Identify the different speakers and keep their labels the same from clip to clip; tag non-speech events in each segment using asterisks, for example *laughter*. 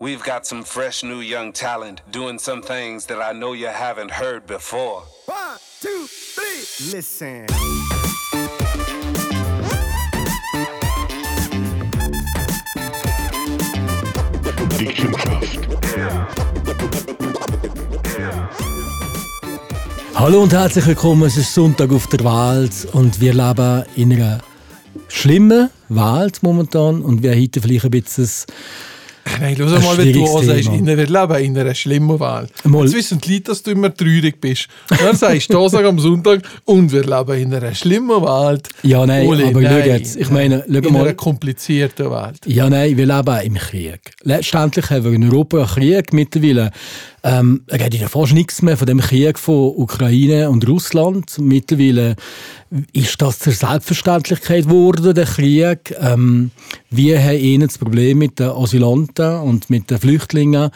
Speaker 1: We've got some fresh new young talent doing some things that I know you haven't heard before.
Speaker 2: One, two, three, listen.
Speaker 3: Hallo und herzlich willkommen. Es ist Sonntag auf der Welt und wir leben in einer schlimmen Welt momentan und wir haben heute vielleicht ein bisschen
Speaker 4: Nein, schau mal, wenn du sagst, in einer Leben in einer schlimmen Welt.
Speaker 3: Mal.
Speaker 4: Jetzt wissen die Leute, dass du immer traurig bist. Dann sagst du Tag am Sonntag und wir leben in einer schlimmen Welt.
Speaker 3: Ja, nein,
Speaker 4: Uli,
Speaker 3: aber schau
Speaker 4: nein,
Speaker 3: jetzt, ich meine, schau
Speaker 4: in
Speaker 3: mal.
Speaker 4: einer komplizierten Welt.
Speaker 3: Ja, nein, wir leben im Krieg. Letztendlich haben wir in Europa einen Krieg mittlerweile. Ähm, er geht ja fast nichts mehr von dem Krieg von Ukraine und Russland. Mittlerweile ist das zur Selbstverständlichkeit geworden, der Krieg. Ähm, wir haben ihnen das Problem mit den Asylanten und mit den Flüchtlingen.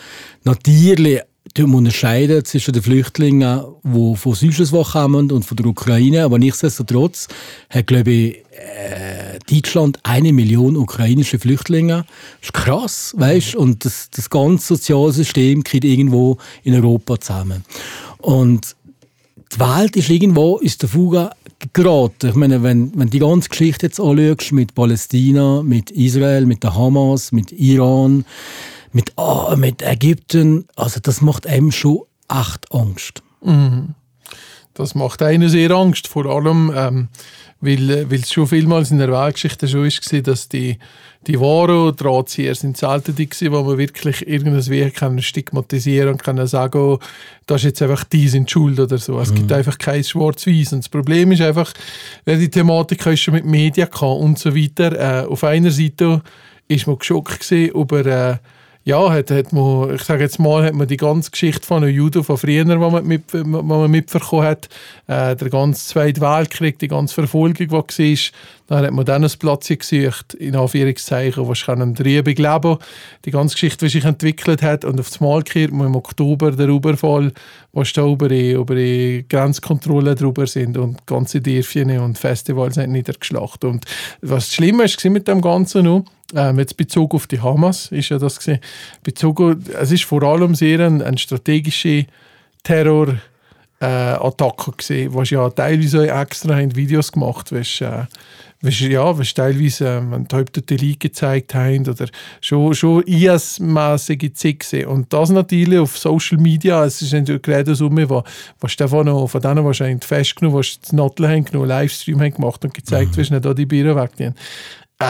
Speaker 3: Natürlich wir unterscheiden zwischen den Flüchtlingen, die von Südschlusswoche kommen und von der Ukraine. Aber nichtsdestotrotz hat, glaube ich, äh, Deutschland eine Million ukrainische Flüchtlinge. Das ist krass, weißt Und das, das ganze soziale System geht irgendwo in Europa zusammen. Und die Welt ist irgendwo aus der Fuge geraten. Ich meine, wenn, wenn die ganze Geschichte jetzt anschaust, mit Palästina, mit Israel, mit der Hamas, mit Iran, mit, ah, mit Ägypten, also das macht einem schon echt Angst.
Speaker 4: Das macht einen sehr Angst, vor allem, ähm, weil, äh, weil es schon vielmals in der Weltgeschichte schon ist, war, dass die, die wahren Drahtzieher sind selten die gewesen, wo man wirklich irgendwas wie kann stigmatisieren und kann sagen, oh, das ist jetzt einfach die sind schuld oder so. Es gibt einfach kein Schwarz-Weiß. Und das Problem ist einfach, die Thematik hast schon mit Medien und so weiter. Äh, auf einer Seite ist man geschockt über äh, ja, hat, hat man, ich sage jetzt mal, hat man die ganze Geschichte von den Juden von früher, die man, mit, die man mitbekommen hat, äh, der ganze Zweite Weltkrieg, die ganze Verfolgung, die war, dann hat man dann ein Platz gesucht, in Anführungszeichen, wo ich am Triebig leben die ganze Geschichte, die sich entwickelt hat und auf das Mal kehrt man im Oktober der Überfall, wo da über die, über die Grenzkontrolle drüber sind und ganze Dörfchen und Festivals sind niedergeschlacht. Und was das Schlimme ist mit dem Ganzen noch, ähm, jetzt Bezug auf die Hamas ist ja das gewesen. Bezug, es ist vor allem sehr ein, ein strategische Terror äh, Attacke gesehen, was ja teilweise extra haben Videos gemacht, was äh, was, ja, was teilweise äh, wenn die Leute gezeigt haben oder schon, schon IS-mäßige Zigse. Und das natürlich auf Social Media, es ist natürlich gerade so, was, was Stefan noch von denen wahrscheinlich festgenommen, was die Nattel haben genommen, Livestream haben gemacht und gezeigt, wie schnell da die Bieren weggehen.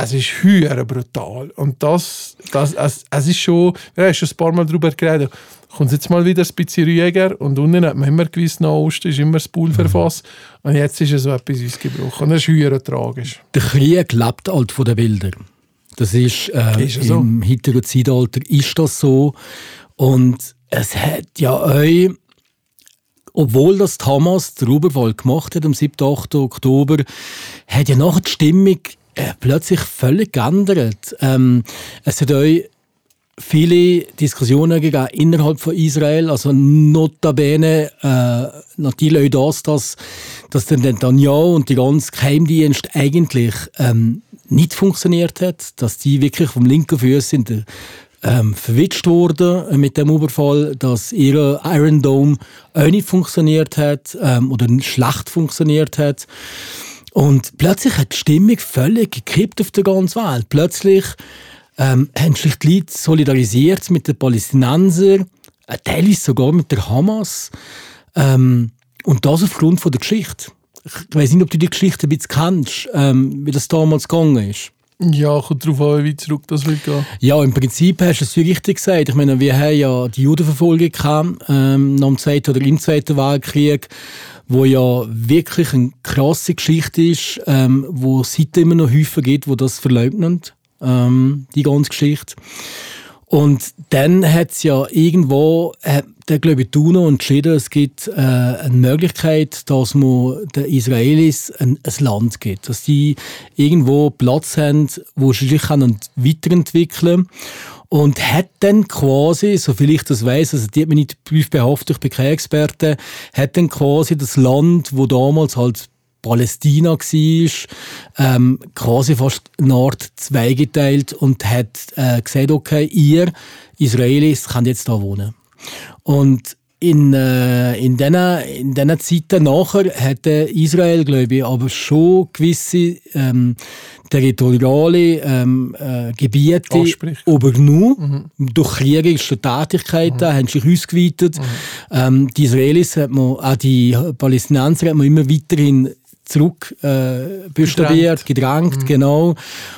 Speaker 4: Es ist höher brutal. Und das, das es, es ist schon, wir haben schon ein paar Mal darüber geredet, kommt jetzt mal wieder ein bisschen ruhiger und unten hat man immer nach Osten ist immer das Pulverfass und jetzt ist es so etwas ausgebrochen und das ist höher tragisch.
Speaker 3: Der Krieg lebt halt von den Bildern. Das ist, äh,
Speaker 4: Ist so.
Speaker 3: im heutigen Zeitalter ist das so. Und es hat ja euch, obwohl das die Hamas den Überfall gemacht hat am 7. 8. Oktober, hat ja nachher die Stimmung äh, plötzlich völlig geändert. Ähm, es hat euch viele Diskussionen gegeben innerhalb von Israel, also notabene äh, natürlich auch das, dass, dass der Netanyahu und die ganze Geheimdienst eigentlich ähm, nicht funktioniert hat, dass die wirklich vom linken Fuß sind äh, ähm, verwitscht wurden mit dem Überfall, dass ihre Iron Dome auch nicht funktioniert hat ähm, oder schlecht funktioniert hat. Und plötzlich hat die Stimmung völlig gekippt auf der ganzen Welt. Plötzlich ähm, haben sich die Leute solidarisiert mit den Palästinensern, äh, teilweise sogar mit der Hamas. Ähm, und das aufgrund von der Geschichte. Ich weiß nicht, ob du die Geschichte ein bisschen kennst, ähm, wie das damals gegangen ist.
Speaker 4: Ja, kommt darauf an, wie zurück das will gehen.
Speaker 3: Ja, im Prinzip hast du es richtig gesagt. Ich meine, wir haben ja die Judenverfolgung gehabt, ähm, nach dem Zweiten oder im Zweiten Weltkrieg, wo ja wirklich eine krasse Geschichte ist, ähm, wo es heute immer noch Häufen gibt, wo das verleugnen, ähm, die ganze Geschichte. Und dann hat es ja irgendwo, äh, der glaube ich, die UNO entschieden, es gibt äh, eine Möglichkeit, dass man den Israelis ein, ein Land gibt. Dass die irgendwo Platz haben, wo sie sich können weiterentwickeln Und hat dann quasi, soviel ich das weiß, also die hat mich nicht behaftet, ich bin kein Experte, hat dann quasi das Land, wo damals halt Palästina war, ähm, quasi fast Nord zweigeteilt und hat äh, gesagt, okay, ihr Israelis könnt jetzt da wohnen. Und in, äh, in diesen in den Zeiten nachher hatte Israel, glaube ich, aber schon gewisse ähm, territoriale ähm, äh, Gebiete
Speaker 4: Anspricht.
Speaker 3: übernommen. Durch kriegerische Tätigkeiten haben sich ausgeweitet. Ähm, die Israelis, hat man, auch die Palästinenser hat man immer weiterhin zurück äh, gedrängt, genau.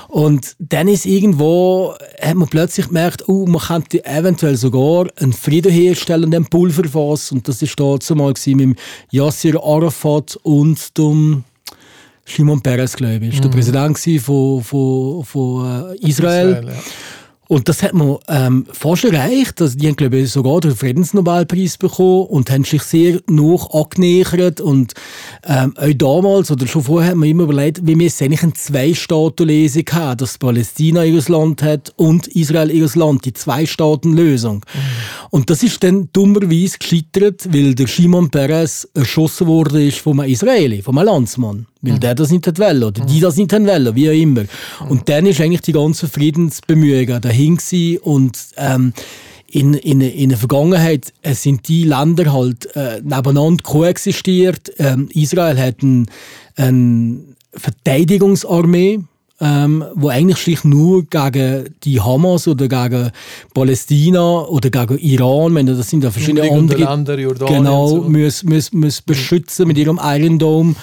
Speaker 3: Und dann ist irgendwo, hat man plötzlich gemerkt, oh, man könnte eventuell sogar einen Frieden herstellen, den Pulverfass. Und das ist da zumal gewesen mit dem Yasser Arafat und dem Shimon Peres, glaube ich. Der Präsident von, von, von äh, Israel.
Speaker 4: Israel, ja.
Speaker 3: Und das hat man ähm, fast erreicht. Also die haben, glaube ich, sogar den Friedensnobelpreis bekommen und haben sich sehr noch angenähert. Und ähm, auch damals oder schon vorher haben wir immer überlegt, wie wir es eigentlich eine Zwei-Staaten-Lösung haben, dass Palästina ihr Land hat und Israel ihr Land, die Zwei-Staaten-Lösung. Und das ist dann dummerweise gescheitert, weil der Shimon Peres erschossen wurde ist von einem Israeli, von einem Landsmann. Weil der das nicht hat wollen, oder die das nicht wollen, wie auch immer. Und dann ist eigentlich die ganze Friedensbemühungen dahin gewesen und ähm, in, in, in der Vergangenheit äh, sind die Länder halt äh, nebeneinander koexistiert. Ähm, Israel hat eine ein Verteidigungsarmee, ähm, wo eigentlich sich nur gegen die Hamas oder gegen Palästina oder gegen Iran, wenn das sind ja verschiedene
Speaker 4: Umliegende
Speaker 3: andere
Speaker 4: Länder, Jordanien
Speaker 3: genau,
Speaker 4: so.
Speaker 3: muss, muss, muss beschützen mit ihrem Iron Dome.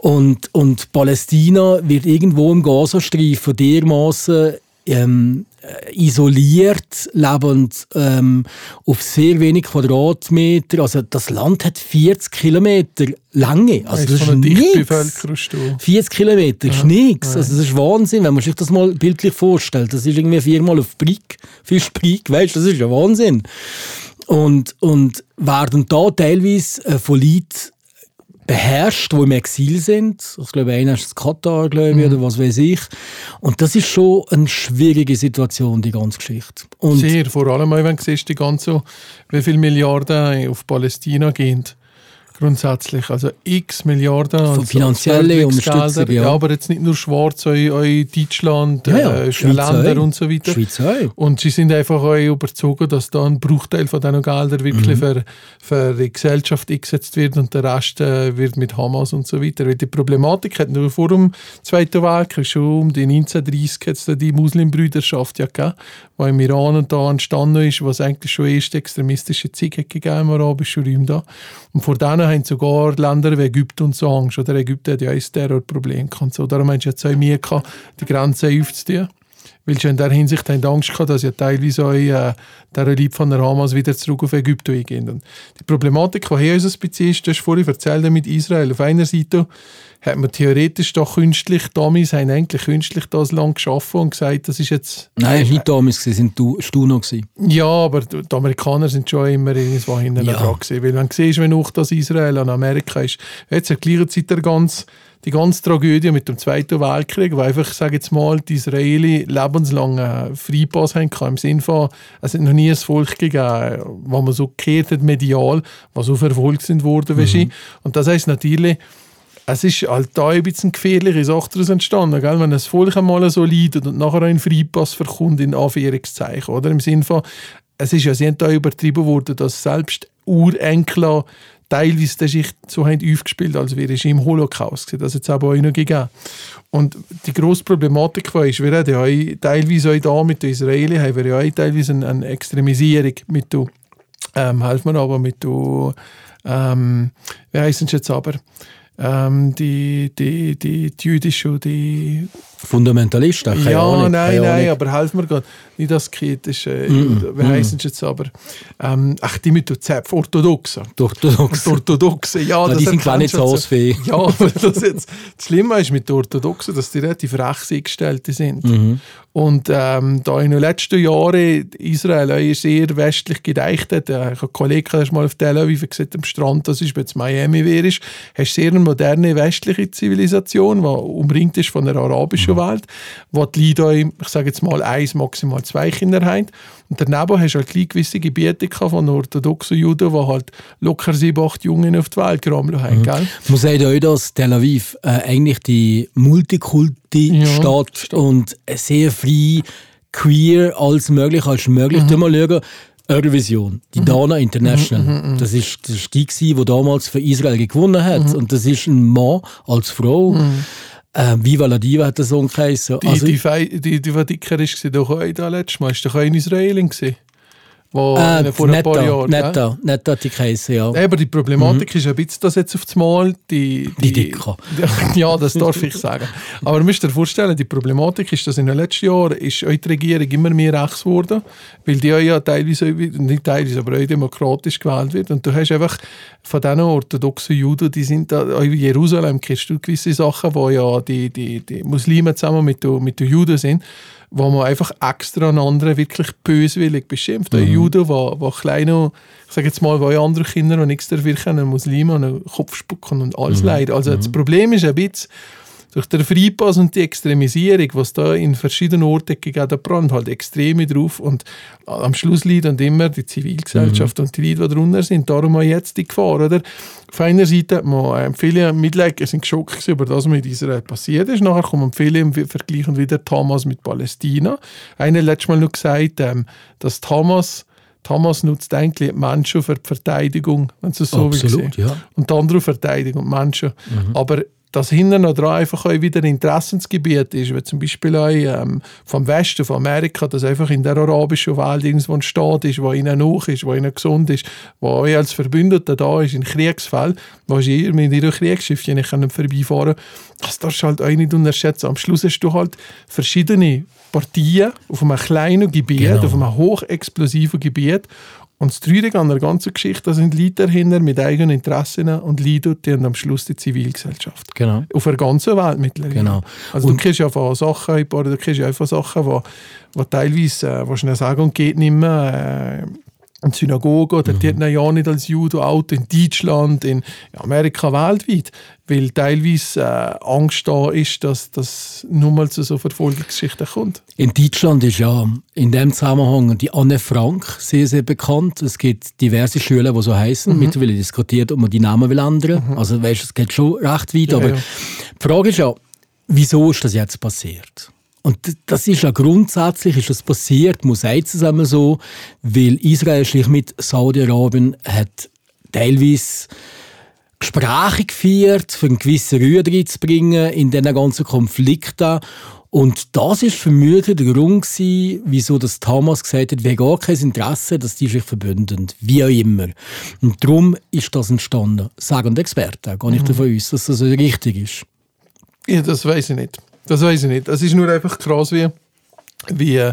Speaker 3: Und, und Palästina wird irgendwo im Gazastreifen dermaßen ähm, äh, isoliert, lebend ähm, auf sehr wenig Quadratmeter. Also das Land hat 40 Kilometer Länge. Also das ist
Speaker 4: einer
Speaker 3: nichts.
Speaker 4: Dichtbevölkerungsstufe.
Speaker 3: 40 Kilometer ist nichts. Also das ist Wahnsinn, wenn man sich das mal bildlich vorstellt. Das ist irgendwie viermal auf Brick, für Brick, weißt du, das ist ja Wahnsinn. Und, und werden da teilweise äh, von Leuten beherrscht, die im Exil sind. Ich glaube, einer ist in Katar, glaube ich, oder was weiß ich. Und das ist schon eine schwierige Situation, die ganze Geschichte. Und
Speaker 4: Sehr, vor allem, wenn du siehst, die ganze, wie viele Milliarden auf Palästina gehen. Grundsätzlich, also x Milliarden an
Speaker 3: finanzielle. Unterstützung, ja.
Speaker 4: ja. aber jetzt nicht nur schwarz, auch, auch Deutschland,
Speaker 3: Ja, ja,
Speaker 4: äh, Länder
Speaker 3: auch.
Speaker 4: und so weiter.
Speaker 3: Schweiz auch.
Speaker 4: Und sie sind einfach auch überzogen, dass da ein Bruchteil von diesen Geldern wirklich
Speaker 3: Mhm.
Speaker 4: für, für die Gesellschaft eingesetzt wird und der Rest äh, wird mit Hamas und so weiter. Weil die Problematik hat nur vor dem Zweiten Weltkrieg, schon um die 1930 hat es die Muslimbrüderschaft ja gegeben, die im Iran und da entstanden ist, was eigentlich schon erste extremistische Zeit gegeben im arabischen Raum da. Und vor denen haben sogar Länder wie Ägypten und so Angst. Oder Ägypten hat ja ein Terrorproblem und So. Darum haben sie jetzt auch Mühe gehabt, die Grenzen aufzutun. Weil sie in der Hinsicht haben Angst gehabt, dass ja teilweise auch äh, der Leute von der Hamas wieder zurück auf Ägypten eingehen. Die Problematik, die hier unser Spezies ist, du hast vorhin erzählt mit Israel. Auf einer Seite hat man theoretisch doch künstlich, Damis haben eigentlich künstlich das Land geschaffen und gesagt, das ist jetzt...
Speaker 3: Nein, es war nicht damals, es waren Stuno.
Speaker 4: Ja, aber die Amerikaner sind schon immer irgendwo hinten
Speaker 3: Ja.
Speaker 4: dran gewesen. Weil wenn du siehst, wenn auch das Israel an Amerika ist, jetzt zur gleichen Zeit der ganz, die ganze Tragödie mit dem Zweiten Weltkrieg, wo einfach, ich sage jetzt mal, die Israeli lebenslang äh, Freipass haben im Sinne von, es hat noch nie ein Volk gegeben, wo man so gekehrt hat medial, was so verfolgt sind worden, du. Und das heisst natürlich, es ist halt da ein bisschen gefährliche Sache daraus entstanden, gell? wenn das Volk einmal so leidet und nachher ein Freipass verkommt, in Anführungszeichen, oder? Im Sinne von, es ist ja sehr da übertrieben worden, dass selbst Urenkler teilweise der Schicht so haben aufgespielt, als wäre es im Holocaust gewesen. Das hat es aber auch noch gegeben. Und die grosse Problematik war, wir haben ja teilweise auch da mit den Israelis, haben wir ja auch teilweise eine, eine Extremisierung mit der, ähm, helfen mir aber mit der, ähm, wie heißen sie jetzt aber, ähm, die, die, die, jüdische, die
Speaker 3: Fundamentalisten? Keine
Speaker 4: ja,
Speaker 3: Ahnung,
Speaker 4: nein,
Speaker 3: keine
Speaker 4: nein,
Speaker 3: Ahnung.
Speaker 4: aber helf mir gerade. Nicht das kritische,
Speaker 3: Mm,
Speaker 4: wie heißen sie jetzt aber? Ähm, ach, die mit der Zepf, Orthodoxen.
Speaker 3: Orthodox.
Speaker 4: Die Orthodoxen, ja.
Speaker 3: Ja,
Speaker 4: das
Speaker 3: die sind gar nicht so ausfähig.
Speaker 4: Ja, *laughs* aber das, jetzt, das Schlimme ist mit den Orthodoxen, dass die relativ rechts eingestellte sind.
Speaker 3: Mhm.
Speaker 4: Und ähm, da in den letzten Jahren Israel auch sehr westlich gedeicht hat, äh, ich habe einen Kollegen erst mal auf Tel Aviv gesagt, am Strand, das ist, wenn es Miami wäre, hast du sehr einen moderne westliche Zivilisation, die umringt ist von der arabischen Welt, wo die Leute, ich sage jetzt mal, eins, maximal zwei Kinder haben. Und daneben hast du halt gewisse Gebiete von orthodoxen Juden, die halt locker sieben, acht Jungen auf die Welt gerammelt haben. Mhm. Gell?
Speaker 3: Man sagt auch, dass Tel Aviv äh, eigentlich die Multikulti-Stadt ja, und sehr frei queer als möglich als möglich. Mhm. Mal schauen, Eurovision, die mhm. Dana International. Mhm, mhm, mhm. das ist das ist die, die damals für Israel gewonnen hat. Mhm. Und das ist ein Mann als Frau. Mhm. Äh, Viva la Diva hat der Song geheißen.
Speaker 4: Die, also, die, die, die, die, die dicker ist, war doch auch da letztes Mal. Ist doch auch in Israel gewesen
Speaker 3: wo äh, vor ein paar Jahren. Netto, ja? netto die Käse, ja.
Speaker 4: Aber die Problematik mhm. ist ein bisschen, dass jetzt auf das Mal die...
Speaker 3: Die, die Dicker. *laughs*
Speaker 4: ja, das darf ich sagen. Aber du musst dir vorstellen, die Problematik ist, dass in den letzten Jahren ist die Regierung immer mehr rechts geworden, weil die ja teilweise, nicht teilweise, aber auch demokratisch gewählt wird. Und du hast einfach von diesen orthodoxen Juden, die sind da, auch in Jerusalem kennst du gewisse Sachen, wo ja die, die, die Muslime zusammen mit den, mit den Juden sind, wo man einfach extra einen anderen wirklich böswillig beschimpft. Mhm. Ein Jude, der, der kleine, ich sage jetzt mal, wo andere Kinder noch nichts dafür können, Muslime an den Kopf spucken und alles mhm. leid. Also mhm. das Problem ist ein bisschen, durch den Freipass und die Extremisierung, was da in verschiedenen Orten gegeben brennt halt extrem drauf und am Schluss leidet immer die Zivilgesellschaft mhm. und die Leute, die drunter sind. Darum auch jetzt die Gefahr, oder? Auf einer Seite hat man viele Mitleger sind geschockt über das, was mit Israel passiert ist. Nachher kommen viele im Vergleich wieder Hamas mit Palästina. Einer letztes Mal noch gesagt, ähm, dass Hamas Hamas nutzt eigentlich Menschen für die Verteidigung, wenn es so
Speaker 3: Absolut, will. Ja.
Speaker 4: Und die andere Verteidigung Menschen. Mhm. Aber dass hinten noch dran einfach auch wieder Interessensgebiet ist, wie zum Beispiel auch ähm, vom Westen, von Amerika, dass einfach in der arabischen Welt irgendwo ein Staat ist, wo ihnen hoch ist, wo ihnen gesund ist, wo euch als Verbündeter da ist in Kriegsfällen, wo ihr mit ihren Kriegsschiffen nicht vorbeifahren das darfst du halt auch nicht unterschätzen. Am Schluss hast du halt verschiedene Partien auf einem kleinen Gebiet, genau. auf einem hochexplosiven Gebiet und das Traurige an der ganzen Geschichte, da sind Leute dahinter mit eigenen Interessen und Leute, die haben am Schluss die Zivilgesellschaft.
Speaker 3: Genau.
Speaker 4: Auf der ganzen Welt mittlerweile.
Speaker 3: Genau.
Speaker 4: Also und du kriegst ja von Sachen, du kriegst ja einfach Sachen, wo, wo teilweise, äh, wo schnell sagen, geht nicht mehr, äh, in Synagoge oder mhm. die hat ja nicht als Judo Auto in Deutschland, in Amerika, weltweit, weil teilweise äh, Angst da ist, dass das nur mal zu so Verfolgungsgeschichten kommt.
Speaker 3: In Deutschland ist ja in dem Zusammenhang die Anne Frank sehr, sehr bekannt. Es gibt diverse Schulen, die so heißen. Mhm. Mittlerweile diskutiert, ob man die Namen will ändern. Mhm. Also weißt, es geht schon recht weit. Ja, aber ja. die Frage ist ja, wieso ist das jetzt passiert? Und das ist ja grundsätzlich ist das passiert, muss es einmal so, weil Israel sich mit Saudi-Arabien hat teilweise Gespräche geführt, für einen gewissen Ruhe reinzubringen in diesen ganzen Konflikten. Und das ist vermutlich der Grund gewesen, wieso das Thomas gesagt hat, wir haben gar kein Interesse, dass die sich verbünden. Wie auch immer. Und darum ist das entstanden. Sagen die Experten, gar nicht mhm. davon aus, dass das richtig ist.
Speaker 4: Ja, das weiß ich nicht. Das weiß ich nicht. Es ist nur einfach krass, wie, wie,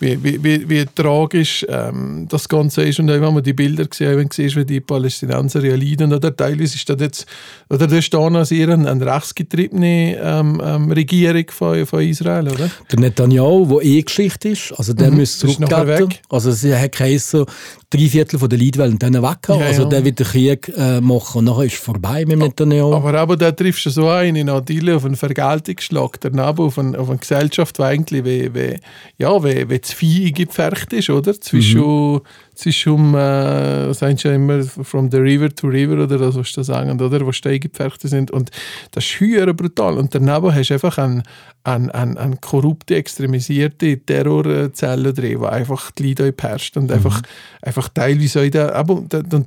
Speaker 4: wie, wie, wie, wie tragisch ähm, das Ganze ist. Und wenn man die Bilder gesehen siehst, wie die Palästinenser ja leiden, oder teilweise ist das jetzt, oder das ist da noch sehr eine, eine rechtsgetriebene ähm, ähm, Regierung von, von Israel, oder?
Speaker 3: Der Netanyahu, der eh Geschichte ist, also der mhm, müsste zurücktreten. Also sie hat geheißen, drei Viertel der Leute wollen dann weg ja, Also ja. der wird den Krieg äh, machen und nachher ist es vorbei mit Netanyahu.
Speaker 4: Aber aber da triffst du so ein in Adile auf einen Vergeltungsschlag, daneben auf, ein, auf eine Gesellschaft, die eigentlich wie, wie, ja, wie, wie das Vieh gepfercht ist, oder? Zwischen mhm zwischen, äh, sagst ja immer, from the river to river oder das, was du sagen, oder? Wo Steigepferchte sind. Und das ist höher brutal. Und daneben hast du einfach eine ein, ein, ein korrupte, extremisierte Terrorzelle drin, die einfach die Leute beherrscht und mhm. einfach, einfach teilweise auch der, aber,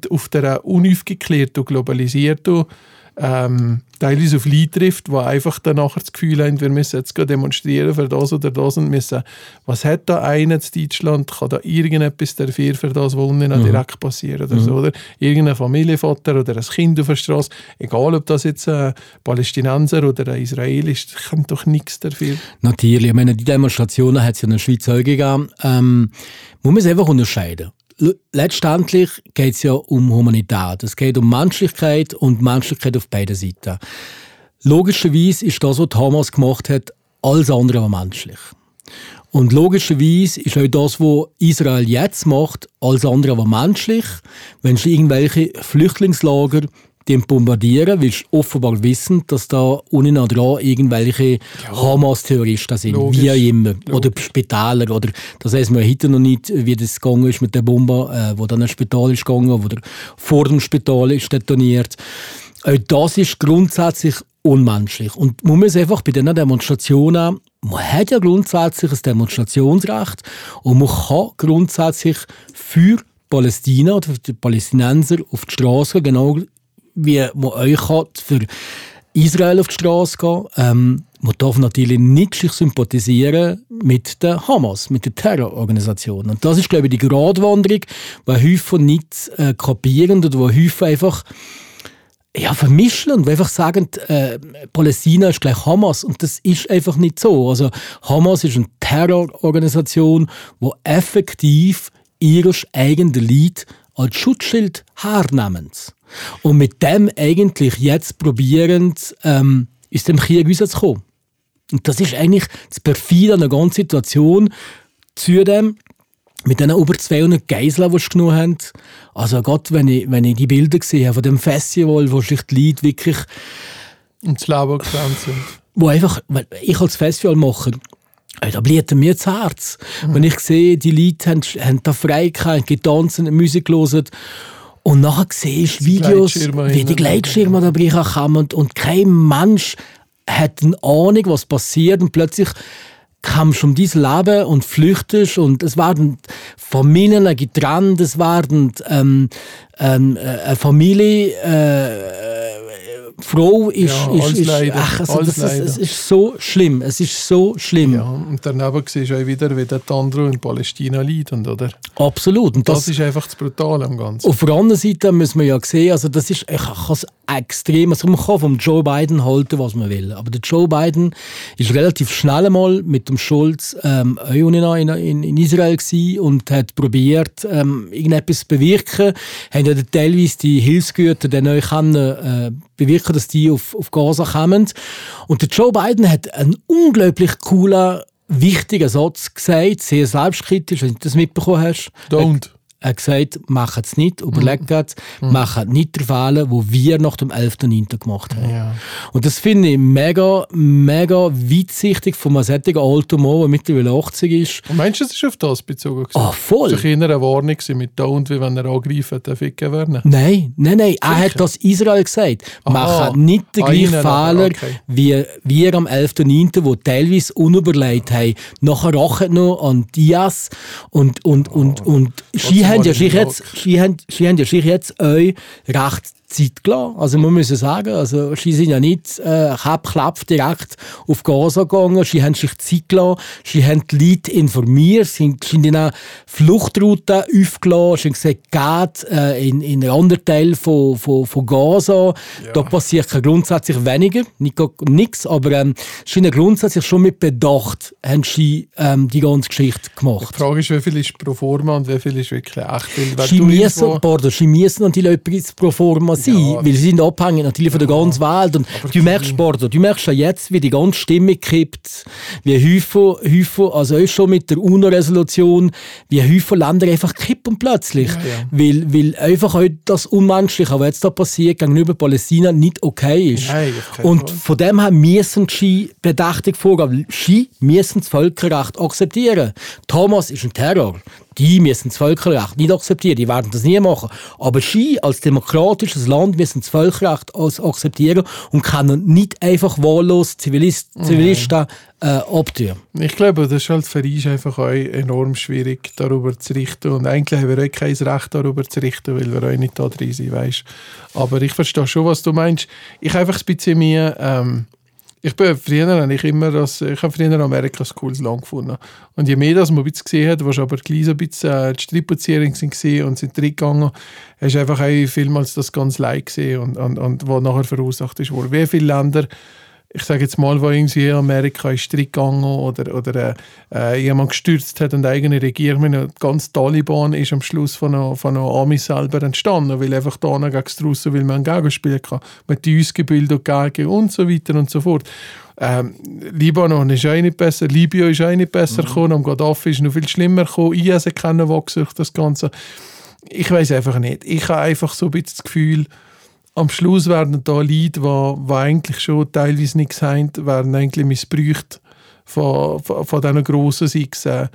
Speaker 4: auf der unaufgeklärten, globalisierten ähm, teilweise auf Leute trifft, die einfach dann nachher das Gefühl haben, wir müssen jetzt demonstrieren für das oder das und müssen, was hat da einer in Deutschland, kann da irgendetwas dafür für das, was unten mhm. direkt passiert oder mhm. so, oder? Irgendein Familienvater oder ein Kind auf der Straße, egal ob das jetzt ein Palästinenser oder ein Israel ist, kann doch nichts dafür.
Speaker 3: Natürlich, ich meine, die Demonstrationen hat es ja in der Schweiz auch gegeben. Ähm, muss man es einfach unterscheiden letztendlich geht es ja um Humanität. Es geht um Menschlichkeit und Menschlichkeit auf beiden Seiten. Logischerweise ist das, was Thomas gemacht hat, alles andere als menschlich. Und logischerweise ist auch das, was Israel jetzt macht, alles andere als menschlich. Wenn du irgendwelche Flüchtlingslager die bombardieren, weil sie offenbar wissen, dass da unten dran irgendwelche Hamas-Terroristen sind,
Speaker 4: Logisch.
Speaker 3: wie auch immer.
Speaker 4: Logisch.
Speaker 3: Oder Spitaler, oder das heißt man heute noch nicht, wie das gegangen ist mit der Bombe, äh, wo dann ein Spital ist gegangen, oder vor dem Spital ist detoniert. Auch das ist grundsätzlich unmenschlich. Und man muss einfach bei diesen Demonstrationen, man hat ja grundsätzlich ein Demonstrationsrecht und man kann grundsätzlich für Palästina oder für die Palästinenser auf die Straße genau wie man euch hat für Israel auf die Straße gehen. Ähm, man darf natürlich nicht sich sympathisieren mit der Hamas, mit der Terrororganisation. Und das ist, glaube ich, die Gratwanderung, die Häufig nicht äh, kapieren oder wo Häufig einfach ja, vermischen und einfach sagen, äh, Palästina ist gleich Hamas. Und das ist einfach nicht so. Also Hamas ist eine Terrororganisation, die effektiv ihr eigenes Leid als Schutzschild hernehmen. Und mit dem eigentlich jetzt probieren, ähm, aus dem Krieg rauszukommen. Und das ist eigentlich das Perfide an der ganzen Situation. Zudem mit diesen über 200 Geiseln, die sie genommen haben. Also Gott, wenn ich, wenn ich die Bilder sehe von dem Festival, wo sich die Leute wirklich,
Speaker 4: ins Leben gerannt sind.
Speaker 3: wo einfach, weil ich als Festival mache, da bläht mir das Herz. Wenn ich sehe, die Leute haben, haben da frei gehabt, getanzt, Musik gehört. Und nachher siehst du Videos, wie die. Gleitschirme da reinkommen und, und kein Mensch hat eine Ahnung, was passiert und plötzlich kommst um dein Leben und flüchtest und es werden Familien getrennt, es werden ähm, ähm, äh, eine Familie, äh, Frau ist,
Speaker 4: Ja,
Speaker 3: ist, ist
Speaker 4: leider,
Speaker 3: ach, also das ist, es ist so schlimm, es ist so schlimm,
Speaker 4: Ja, und daneben siehst du auch wieder, wie der Tandro in Palästina leidet, oder?
Speaker 3: absolut. Und
Speaker 4: Das, ist einfach das Brutale am Ganzen.
Speaker 3: Auf der anderen Seite müssen wir ja sehen, also das ist, ich kann es extrem, also man vom Joe Biden halten, was man will, aber der Joe Biden ist relativ schnell einmal mit dem Schulz ähm, in, in, in Israel und hat probiert, ähm, irgendetwas zu bewirken, haben ja teilweise die Hilfsgüter dann auch können, äh, bewirken, dass die auf, auf Gaza kommen. Und der Joe Biden hat einen unglaublich coolen, wichtigen Satz gesagt, sehr selbstkritisch, wenn du das mitbekommen hast.
Speaker 4: Don't.
Speaker 3: Er hat gesagt, macht es nicht, überlegt es, macht nicht den Fehler, den wir nach dem 11.9. gemacht haben.
Speaker 4: Ja.
Speaker 3: Und das finde ich mega, mega weitsichtig von einem solchen alten Mann, der mittlerweile 80 ist.
Speaker 4: Und meinst du, es ist auf das bezogen?
Speaker 3: Ah, voll.
Speaker 4: Das war eine Warnung mit Don't, wie wenn er angreifen, der ficken werden.
Speaker 3: Nein, nein, nein. Er hat das Israel gesagt. Macht nicht den
Speaker 4: Ah,
Speaker 3: gleichen Fehler,
Speaker 4: okay.
Speaker 3: wie wir am 11.9., wo teilweise unüberlegt haben. Nachher rachen noch an Diaz und, und, und, und sie
Speaker 4: trotzdem
Speaker 3: haben ja sich jetzt, sie haben, sie haben ja sich jetzt euch recht Zeit gelassen. Also man muss ja sagen, also sie sind ja nicht äh, klapp, direkt auf Gaza gegangen, sie haben sich Zeit gelassen, sie haben die Leute informiert, sie sind in eine Fluchtroute aufgelassen, sie haben gesagt, geht äh, in, in einen anderen Teil von, von, von Gaza, da passiert grundsätzlich weniger, nicht nichts, aber ähm, sie haben grundsätzlich schon mit Bedacht haben sie ähm, die ganze Geschichte gemacht.
Speaker 4: Die Frage ist, wie viel ist pro forma und wie viel ist wirklich echt? Weil,
Speaker 3: Sie müssen,
Speaker 4: irgendwo-
Speaker 3: pardon, sie müssen natürlich etwas pro forma sein,
Speaker 4: Ja.
Speaker 3: weil sie sind abhängig natürlich von der ganzen Welt. Und
Speaker 4: Aber
Speaker 3: du merkst, pardon, du merkst ja jetzt, wie die ganze Stimmung kippt, wie Häufig, Häufig, also auch schon mit der UNO-Resolution, wie Häufig Länder einfach kippen plötzlich. Weil, weil einfach auch das Unmenschliche, was jetzt da passiert, gegenüber Palästina nicht okay ist.
Speaker 4: Nein,
Speaker 3: Und von dem her müssen sie bedächtig vorgehen. Sie müssen das Völkerrecht akzeptieren. Thomas ist ein Terror. Die müssen das Völkerrecht nicht akzeptieren. Die werden das nie machen. Aber sie als demokratisches Land müssen das Völkerrecht akzeptieren und können nicht einfach wahllos Zivilist, Zivilisten äh, abtun.
Speaker 4: Ich glaube, das ist halt für uns einfach auch enorm schwierig, darüber zu richten. Und eigentlich haben wir auch kein Recht, darüber zu richten, weil wir auch nicht da drin sind, weißt Aber ich verstehe schon, was du meinst. Ich einfach ein bisschen mehr... Ähm, ich bin früher habe ich immer das, ich habe früher Amerika ein cooles Land gefunden. Und je mehr das man ein bisschen gesehen hat, was aber gleich so ein bisschen äh, die Stripuzierung sind gesehen und sind reingegangen, hast du einfach auch vielmals das ganz Leid gesehen und, und, und was nachher verursacht ist. Wie viele Länder ich sage jetzt mal, wo irgendwie in Amerika ist gegangen oder, oder äh, äh, jemand gestürzt hat und die eigene Regierung, meine, ganz Taliban ist am Schluss von einer, von einer Army selber entstanden, weil einfach da gegen draussen, weil man ein Gegenspiel kann, mit die Ausgebildet gegen und so weiter und so fort. Ähm, Libanon ist auch nicht besser, Libyen ist auch nicht besser gekommen, am Gaddafi ist noch viel schlimmer gekommen, IS hat keinen wachsen durch das Ganze. Ich weiß einfach nicht. Ich habe einfach so ein bisschen das Gefühl, am Schluss werden da Leute, die, eigentlich schon teilweise nichts haben, werden eigentlich missbraucht von, von, von diesen Grossen, sei es, äh,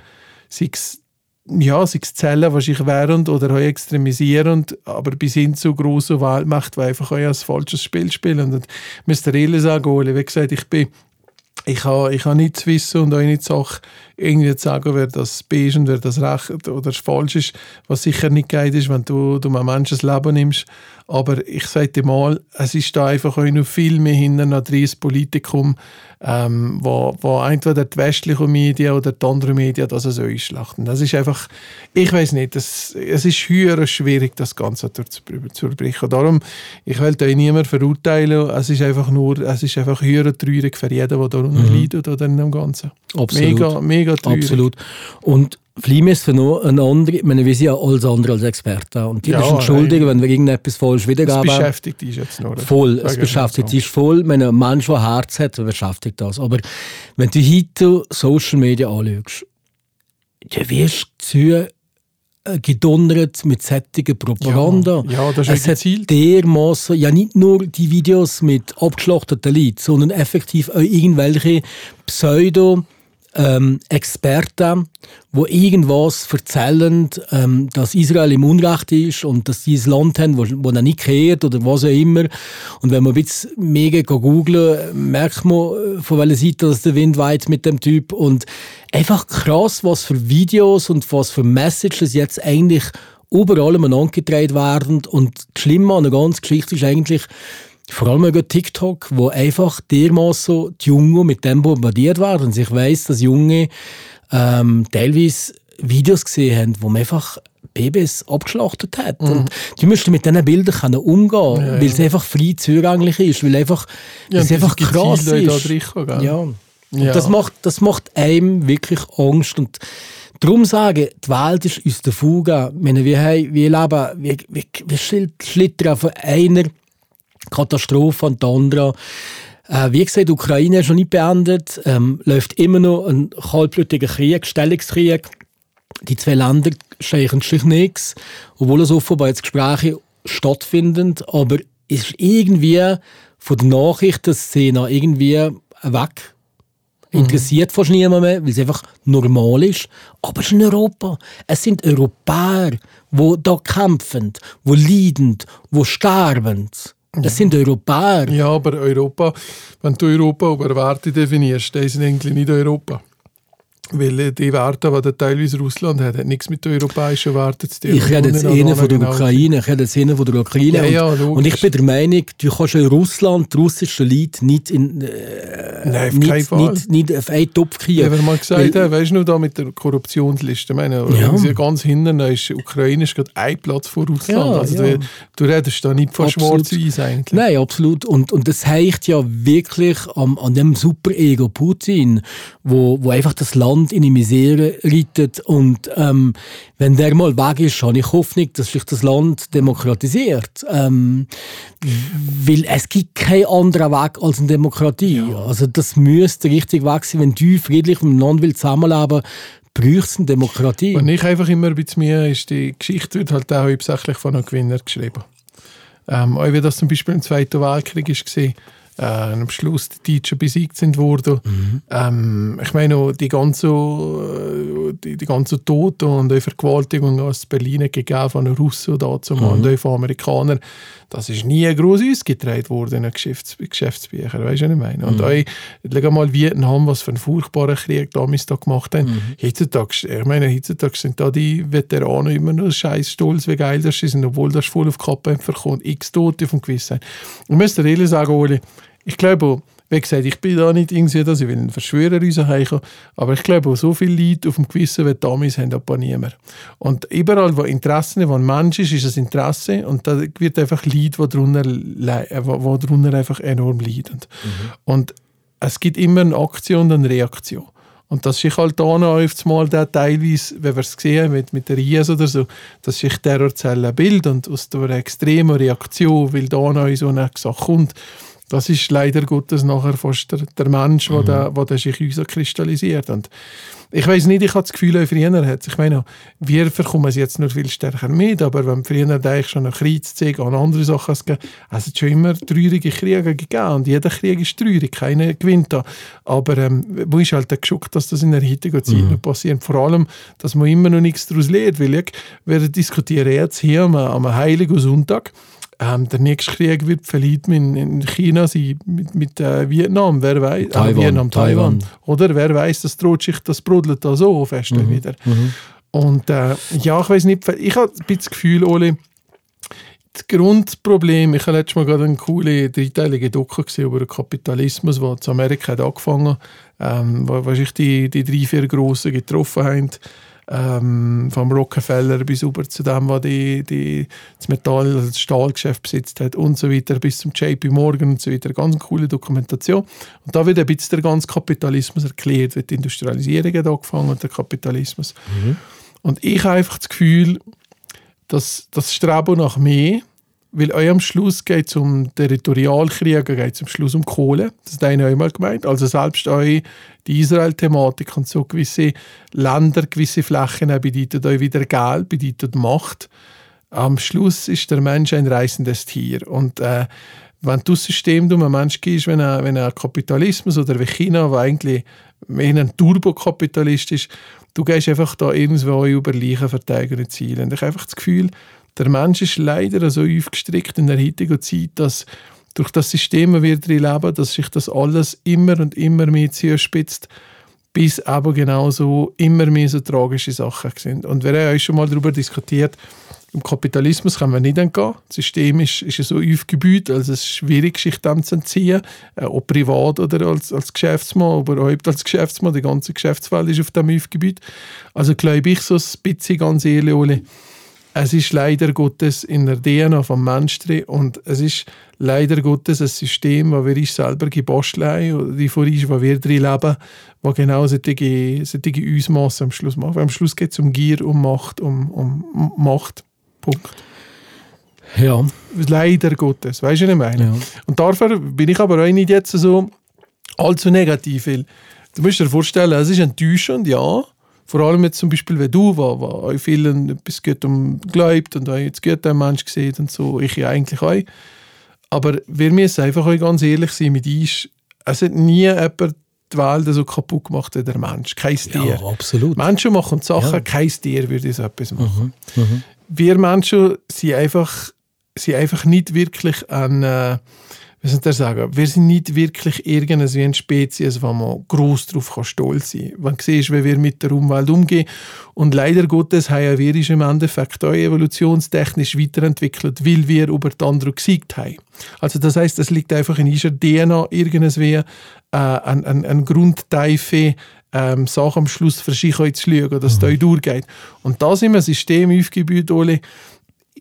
Speaker 4: ja, sei es Zellen wahrscheinlich während oder auch extremisierend, aber bis hin zu grossen Weltmacht, die einfach auch ein falsches Spiel spielen. Und ich muss dir ehrlich sagen, Oli, wie gesagt, ich bin ich habe, ich habe nicht zu wissen und auch nicht die Sache irgendwie zu sagen, wer das B ist und wer das recht oder falsch ist, was sicher nicht geht ist, wenn du, du einem Menschen das Leben nimmst. Aber ich sage dir mal, es ist da einfach auch noch viel mehr hinter noch das Politikum, ähm, wo, wo entweder die westlichen Medien oder die anderen Medien das so einschlachten. Das ist einfach, ich weiß nicht, das, es ist höher schwierig, das Ganze zu, zu überbrechen. Darum, ich will da niemand verurteilen, es ist einfach nur, es ist einfach höher traurig für jeden, der darunter mhm. leidet oder in dem Ganzen.
Speaker 3: Absolut.
Speaker 4: Mega, mega traurig.
Speaker 3: Absolut. Und Flim ist für noch ein anderer, ich meine, wir sind ja alles andere als Experten. Und die ja, müssen entschuldigen, wenn wir irgendetwas falsch wiedergeben.
Speaker 4: Es beschäftigt dich jetzt noch.
Speaker 3: Voll, es beschäftigt dich voll. Wenn ein Mensch, der Herz hat, beschäftigt das. Aber wenn du heute Social Media anschaust, du wirst zu äh, gedonnert mit sättigen Propaganda.
Speaker 4: Ja, ja, das ist
Speaker 3: es hat dermaßen, ja nicht nur die Videos mit abgeschlachteten Leuten, sondern effektiv auch irgendwelche Pseudo- ähm, Experten, wo irgendwas erzählen, ähm, dass Israel im Unrecht ist und dass sie ein Land haben, wo, wo nicht kehrt oder was auch immer. Und wenn man ein bisschen mega googelt, merkt man, äh, von welcher Seite das der Wind weht mit dem Typ. Und einfach krass, was für Videos und was für Messages jetzt eigentlich überall umeinander gedreht werden. Und das Schlimme an der ganzen Geschichte ist eigentlich, vor allem über TikTok, wo einfach dermaßen die Jungen mit dem bombardiert werden. Und ich weiß, dass Junge ähm, teilweise Videos gesehen haben, wo man einfach Babys abgeschlachtet hat. Mhm. Und die müssten mit diesen Bildern können umgehen, ja, weil es einfach frei zugänglich ist, weil einfach, ja, es einfach krass ist.
Speaker 4: Richten,
Speaker 3: ja. Und ja. das macht, das macht einem wirklich Angst. Und darum sage die Welt ist uns der Fuge. Ich meine, wir, haben, wir leben, wir, wir, wir schlittern von einer Katastrophe an andere. Äh, wie gesagt, die Ukraine ist noch nicht beendet, ähm, läuft immer noch ein kaltblütiger Krieg, Stellungskrieg. Die zwei Länder scheichen sich nichts, obwohl es offenbar jetzt Gespräche stattfinden, aber es ist irgendwie von der Nachrichtenszene irgendwie weg. Mhm. Interessiert fast niemand mehr, weil es einfach normal ist. Aber es ist in Europa. Es sind Europäer, die da kämpfen, die leiden, die sterben. Das sind Europäer.
Speaker 4: Ja, aber Europa, wenn du Europa über Werte definierst, dann ist eigentlich nicht Europa. Weil die Werte, die teilweise Russland hat, hat nichts mit den europäischen Werten zu tun.
Speaker 3: Ich rede jetzt eher von der genau Ukraine. Ich rede jetzt eher von der Ukraine. Ja, ja, und, und, ich bin der Meinung, du kannst in Russland die russischen Leute nicht in
Speaker 4: äh, Nein, auf nicht, keinen Fall.
Speaker 3: Nicht, nicht auf einen Topf kriegen. Ja,
Speaker 4: wenn man gesagt hat, weißt du noch, da mit der Korruptionsliste, ich meine, ja. ganz hinten ist Ukraine ist gerade ein Platz vor Russland. Ja, also. Du, du redest da nicht von schwarz-weiß eigentlich.
Speaker 3: Nein, absolut. Und, und das heißt ja wirklich an, an dem Super-Ego Putin, wo, wo einfach das Land Land in die Misere reitet. Und ähm, wenn der mal weg ist, habe ich Hoffnung, dass sich das Land demokratisiert. Ähm, weil es gibt keinen anderen Weg als eine Demokratie. Ja. Also das müsste richtig weg sein, wenn du friedlich mit dem Land will zusammenleben braucht es eine Demokratie.
Speaker 4: Und ich einfach immer bisschen mehr ist, die Geschichte wird halt auch hauptsächlich von einem Gewinner geschrieben. Ähm, auch wie das zum Beispiel im Zweiten Weltkrieg war, äh, am Schluss die Deutschen besiegt sind worden. Mhm. Ähm, ich meine, die ganze, äh, die, die ganze Tote und die Vergewaltigung aus Berlin gegeben von Russen dazu mhm. und von Amerikanern, das ist nie groß ausgetragen worden in den Geschäfts Geschäftsbüchern, weißt du, was ich meine? Und mhm. auch, mal Vietnam, was für einen furchtbaren Krieg damals da gemacht haben. Mhm. Heutzutage, ich meine, heutzutage sind da die Veteranen immer noch scheiß stolz, wie geil das ist, obwohl das voll auf die Kappe verkommt, x Tote vom Gewissen. Ich muss dir ehrlich sagen, Oli, ich glaube, wie gesagt, ich bin da nicht irgendwie, dass ich einen Verschwörer rausheike, aber ich glaube, so viele Leute auf dem Gewissen wie damals haben aber niemand. Und überall, wo Interessen, wo ein Mensch ist, ist ein Interesse und da wird einfach Leid, wo drunter, wo drunter einfach enorm leiden. Mhm. Und es gibt immer eine Aktion und eine Reaktion. Und das ist halt auch noch mal der teilweise, wenn wir es sehen mit, mit der IS oder so, das ist Terrorzellen Bild und aus der extremen Reaktion, weil da noch so eine Sache kommt, das ist leider Gottes nachher fast der, der Mensch, mhm. der, der, der sich uns kristallisiert. Und ich weiß nicht, ich habe das Gefühl, früher hat Ich meine, wir verkommen es jetzt nur viel stärker mit, aber wenn früher da ich schon einen Kriegszug und andere Sachen gegeben, es schon immer traurige Kriege gegeben und jeder Krieg ist traurig, keiner gewinnt da. Aber ähm, wo ist halt der Geschuck, dass das in der heutigen Zeit mhm. noch passiert? Vor allem, dass man immer noch nichts daraus lernt, weil ich, wir diskutieren jetzt hier am, am Heiligen Sonntag, ähm, der nächste Krieg wird vielleicht in, in China sein, mit, mit äh, Vietnam, wer weiß.
Speaker 3: Taiwan,
Speaker 4: äh, Vietnam,
Speaker 3: Taiwan.
Speaker 4: Taiwan. Oder wer weiß, das droht sich, das brodelt da so fest mhm. wieder. Mhm. Und äh, ja, ich weiß nicht, ich habe ein bisschen das Gefühl, Oli, das Grundproblem, ich habe letztes Mal gerade eine coole dreiteilige Doku gesehen über den Kapitalismus, der zu Amerika hat angefangen hat, ähm, wo wahrscheinlich die, die drei, vier Grossen getroffen haben ähm, vom Rockefeller bis über zu dem, was die, die, das Metall, also das Stahlgeschäft besitzt hat und so weiter, bis zum JP Morgan und so weiter. Ganz coole Dokumentation. Und da wird ein bisschen der ganze Kapitalismus erklärt, wie die Industrialisierung hat angefangen und der Kapitalismus. Mhm. Und ich habe einfach das Gefühl, dass das Streben nach mehr weil euch am Schluss geht es um Territorialkriege, geht es am Schluss um Kohle. Das hat einer einmal gemeint. Also selbst euch die Israel-Thematik und so gewisse Länder, gewisse Flächen bedeutet euch wieder Geld, bedeutet Macht. Am Schluss ist der Mensch ein reißendes Tier. Und äh, wenn du das System du einem Menschen gibst, wenn er, wenn er Kapitalismus oder wie China, wo eigentlich mehr ein Turbokapitalist ist, du gehst einfach da irgendwo über Leichen verteidigende Ziele. Und ich habe einfach das Gefühl, der Mensch ist leider so aufgestrickt in der heutigen Zeit, dass durch das System, das wir drin leben, dass sich das alles immer und immer mehr zuspitzt, bis aber genauso immer mehr so tragische Sachen sind. Und wir haben ja schon mal darüber diskutiert, im Kapitalismus kann man nicht entgehen. Das System ist, ist so aufgebaut, also es ist schwierig, sich dem zu entziehen, äh, ob privat oder als, als Geschäftsmann, aber überhaupt als Geschäftsmann, die ganze Geschäftswelt ist auf dem aufgebaut. Also glaube ich so ein bisschen ganz ehrlich, es ist leider Gottes in der DNA vom Menschen und es ist leider Gottes ein System, das wir uns selber gebastelt haben, die vor uns, wo wir drin leben, wo genau solche, solche Ausmaße am Schluss machen. Am Schluss geht es um Gier, um Macht, um, um Macht. Punkt.
Speaker 3: Ja.
Speaker 4: Leider Gottes, weißt du, was ich meine? Ja. Und dafür bin ich aber auch nicht jetzt so allzu negativ, weil du musst dir vorstellen, es ist enttäuschend, ja, vor allem jetzt zum Beispiel, wie du, wo, wo euch vielen etwas gut glaubt und euch jetzt gut ein Mensch sieht und so, ich ja eigentlich auch. Aber wir müssen einfach euch ganz ehrlich sein mit uns. Es hat nie jemand die Welt so kaputt gemacht wie der Mensch. Kein Tier.
Speaker 3: Ja, absolut.
Speaker 4: Menschen machen Sachen, ja. kein Tier würde so etwas machen. Mhm. Mhm. Wir Menschen sind einfach, sind einfach nicht wirklich ein... Äh, soll ich sagen, wir sind nicht wirklich irgendeine wie eine Spezies, wo man gross darauf stolz sein kann. Wenn du siehst, wie wir mit der Umwelt umgehen. Und leider Gottes haben wir uns im Endeffekt auch evolutionstechnisch weiterentwickelt, weil wir über die anderen gesiegt haben. Also das heißt, es liegt einfach in unserer DNA irgendwie äh, ein, ein, ein Grundteife, ähm, Sachen am Schluss für sich zu schauen, dass mhm. es da durchgeht. Und da sind wir ein System aufgebaut, Oli.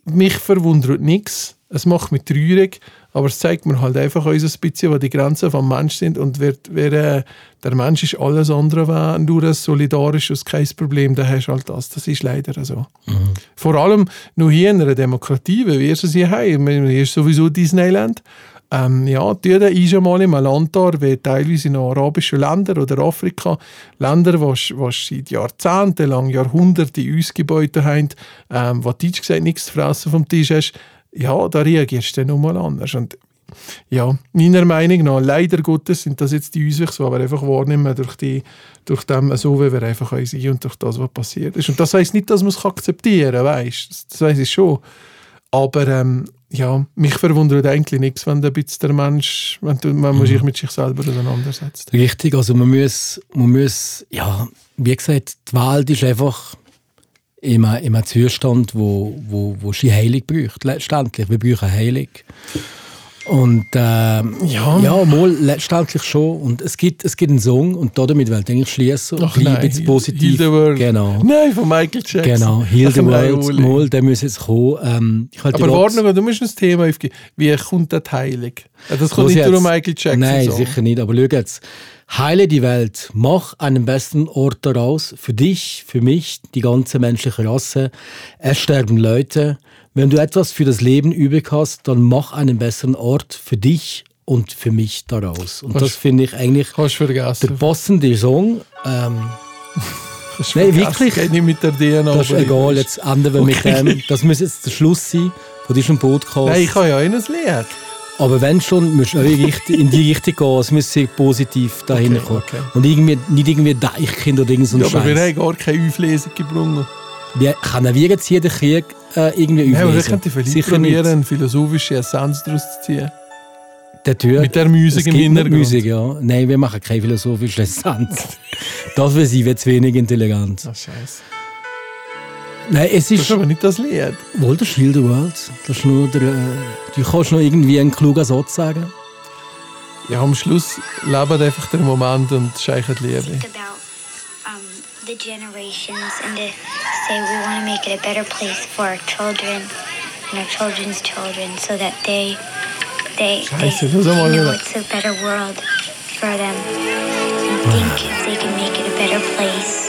Speaker 4: Mich verwundert nichts. Es macht mich traurig, aber es zeigt mir halt einfach uns ein bisschen, wo die Grenzen vom Mensch sind und wer, wer, äh, der Mensch ist alles andere, wenn du das solidarisch ist, kein Problem, dann hast du halt das. Das ist leider so. Mhm. Vor allem nur hier in einer Demokratie, wie wir sie haben. Hier ist sowieso Disneyland. Ähm, ja, die ist ja mal im Land da, wie teilweise in arabischen Ländern oder Afrika, Länder, die seit Jahrzehnten lang, Jahrhunderte Ausgebäude haben, ähm, wo Deutsch gesagt nichts zu fressen vom Tisch hast, ja, da reagierst du dann nochmal anders. Und ja, meiner Meinung nach, leider Gottes sind das jetzt die Auswüchse, die wir einfach wahrnehmen durch, die, durch dem, so wie wir einfach sind und durch das, was passiert ist. Und das heisst nicht, dass man es akzeptieren kann, weißt Das, das weiss ich schon. Aber ähm, ja, mich verwundert eigentlich nichts, wenn, bisschen der Mensch, wenn, du, wenn man mhm. sich mit sich selber auseinandersetzt.
Speaker 3: Richtig, also man muss, man muss, ja, wie gesagt, die Welt ist einfach in einem, in einem Zustand, wo, wo, wo sie Heilung braucht, letztendlich. Wir brauchen Heilung. Und äh, ja. ja, mal letztendlich schon. Und es gibt, es gibt einen Song und damit will ich eigentlich schließen.
Speaker 4: Ach nein,
Speaker 3: jetzt positiv.
Speaker 4: Heal the World.
Speaker 3: Genau.
Speaker 4: Nein, von Michael Jackson.
Speaker 3: Genau, Heal the World. Mal, der muss jetzt kommen. Ähm,
Speaker 4: Aber warte du musst ein Thema aufgeben. Wie kommt der Heilung? Das kommt nicht durch Michael Jackson.
Speaker 3: Nein, Song. sicher nicht. Aber schau jetzt. Heile die Welt, mach einen besten Ort daraus, für dich, für mich, die ganze menschliche Rasse. Es sterben Leute. Wenn du etwas für das Leben übrig hast, dann mach einen besseren Ort für dich und für mich daraus. Und das
Speaker 4: Kannst-
Speaker 3: finde ich eigentlich der passende Song. Ähm, *laughs* Nein, wirklich.
Speaker 4: Geht nicht mit der DNA.
Speaker 3: das ist egal, jetzt enden wir mit
Speaker 4: Okay.
Speaker 3: dem. Das muss jetzt der Schluss sein von diesem Podcast.
Speaker 4: Nein, ich habe ja eines Lied.
Speaker 3: Aber wenn schon, du auch in die Richtung gehen. Es muss sehr positiv dahin
Speaker 4: Okay,
Speaker 3: kommen.
Speaker 4: okay.
Speaker 3: Und irgendwie, nicht irgendwie Deichkind oder irgend so ein
Speaker 4: Ja, aber wir haben gar keine Auflesung gebrungen.
Speaker 3: Wir können wir jetzt jeden Krieg äh, irgendwie
Speaker 4: Ja,
Speaker 3: auflesen?
Speaker 4: könnten vielleicht
Speaker 3: Sicher
Speaker 4: probieren, eine philosophische Essenz daraus zu ziehen.
Speaker 3: Der Tür,
Speaker 4: Mit der Musik im Hintergrund.
Speaker 3: Musik, ja. Nein, wir machen keine philosophische Essenz. *laughs* das für sie wird zu wenig intelligent.
Speaker 4: Ah, scheiße.
Speaker 3: Nein, es
Speaker 4: Das ist
Speaker 3: ist...
Speaker 4: aber nicht das Lied.
Speaker 3: Wohl der Shield World. Das ist nur der... Äh, du kannst noch irgendwie einen klugen Satz sagen.
Speaker 4: Ja, am Schluss lebt einfach der Moment und scheichert Liebe.
Speaker 5: the generations and to say we want to make it a better place for our children and our children's children so that they they,
Speaker 4: Scheiße, das
Speaker 5: they know
Speaker 4: wieder.
Speaker 5: it's a better world for them and think if they can make it a better place.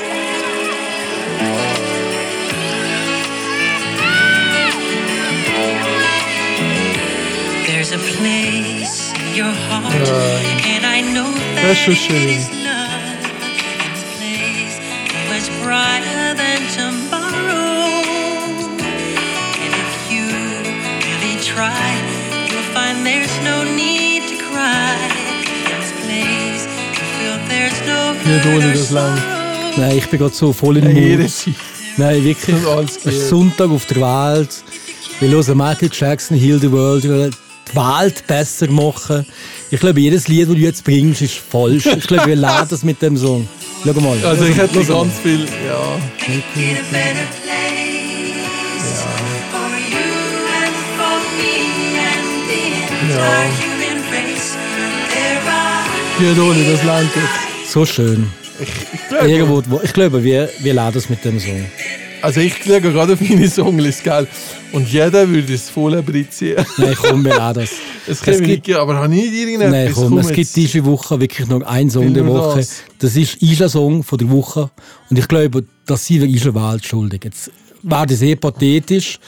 Speaker 6: You feel there's no
Speaker 4: Nicht ohne das
Speaker 6: sorrow.
Speaker 3: Nein, ich bin gerade so voll in den Mut. Nein, wirklich.
Speaker 4: Das
Speaker 3: ist. Sonntag auf der Welt. Wir hören Michael Jackson, Heal the World. Welt besser machen. Ich glaube, jedes Lied, das du jetzt bringst, ist falsch. Ich glaube, wir lernen das mit dem Song. Schau mal.
Speaker 4: Also ich hätte
Speaker 3: mal.
Speaker 4: ganz viel, ja. Ja. Nicht ohne das lang jetzt.
Speaker 3: So schön.
Speaker 4: Ich glaube,
Speaker 3: Irgendwo, wo- ich glaube, wir, wir lernen das mit dem Song.
Speaker 4: Also ich schaue gerade auf meine Songlist, gell? Und jeder würde *laughs* es voll abrizieren.
Speaker 3: Nein, komm, wir lernen das.
Speaker 4: Es mir
Speaker 3: gibt-
Speaker 4: geben, aber habe ich nicht irgendetwas?
Speaker 3: Nein, komm,
Speaker 4: Komm
Speaker 3: es gibt diese Woche wirklich noch einen Song der Woche.
Speaker 4: das.
Speaker 3: Das ist Isla Song von der Woche. Und ich glaube, das sind wir Isla Welt schuldig. Jetzt wäre das eh pathetisch.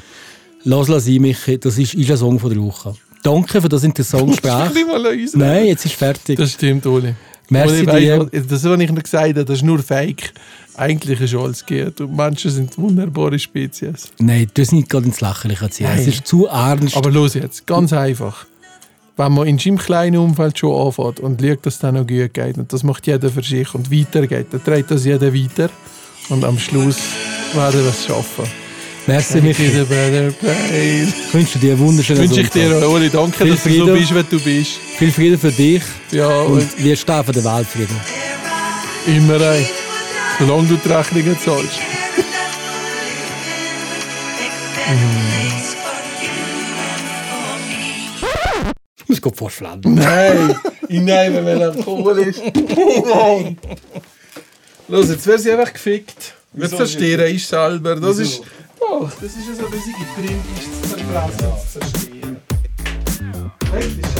Speaker 3: Lass la sein, Michi. Das ist Isla Song von der Woche. Danke für das interessante
Speaker 4: Ich
Speaker 3: Gespräch.
Speaker 4: nicht mal an uns
Speaker 3: Nein, jetzt ist fertig.
Speaker 4: Das stimmt, Oli.
Speaker 3: Merci
Speaker 4: Oli,
Speaker 3: dir.
Speaker 4: Das, was ich noch gesagt habe, das ist nur Fake. Eigentlich ist alles geht. Und Menschen sind wunderbare Spezies.
Speaker 3: Nein, du hast nicht gerade ins Lächerliche ziehen. Es ist zu ernst.
Speaker 4: Aber los jetzt, ganz einfach. Wenn man in seinem kleinen Umfeld schon anfängt und schaut, dass es dann noch gut geht, und das macht jeder für sich und weitergeht, dann trägt das jeder weiter. Und am Schluss werden wir es schaffen.
Speaker 3: Merci, Michi. Ich wünsche dir einen wunderschönen
Speaker 4: Wünsche ich dir, Oli, danke,
Speaker 3: Viel
Speaker 4: dass du so
Speaker 3: Frieden.
Speaker 4: bist, wie du bist.
Speaker 3: Viel Frieden für dich.
Speaker 4: Ja, und
Speaker 3: Und wir stehen für den Weltfrieden.
Speaker 4: immer ein. Solange du die Rechnungen zahlst.
Speaker 3: Ich muss gut vorschlagen.
Speaker 4: Nein, nein, wenn melancholisch. Nein. Los, jetzt wäre sie einfach gefickt. Jetzt verstehe ich selber. Das ist. Doch, das ist ja so, wie sie getrimmt ist, zu verfressen, zu verstehen. Echt, ist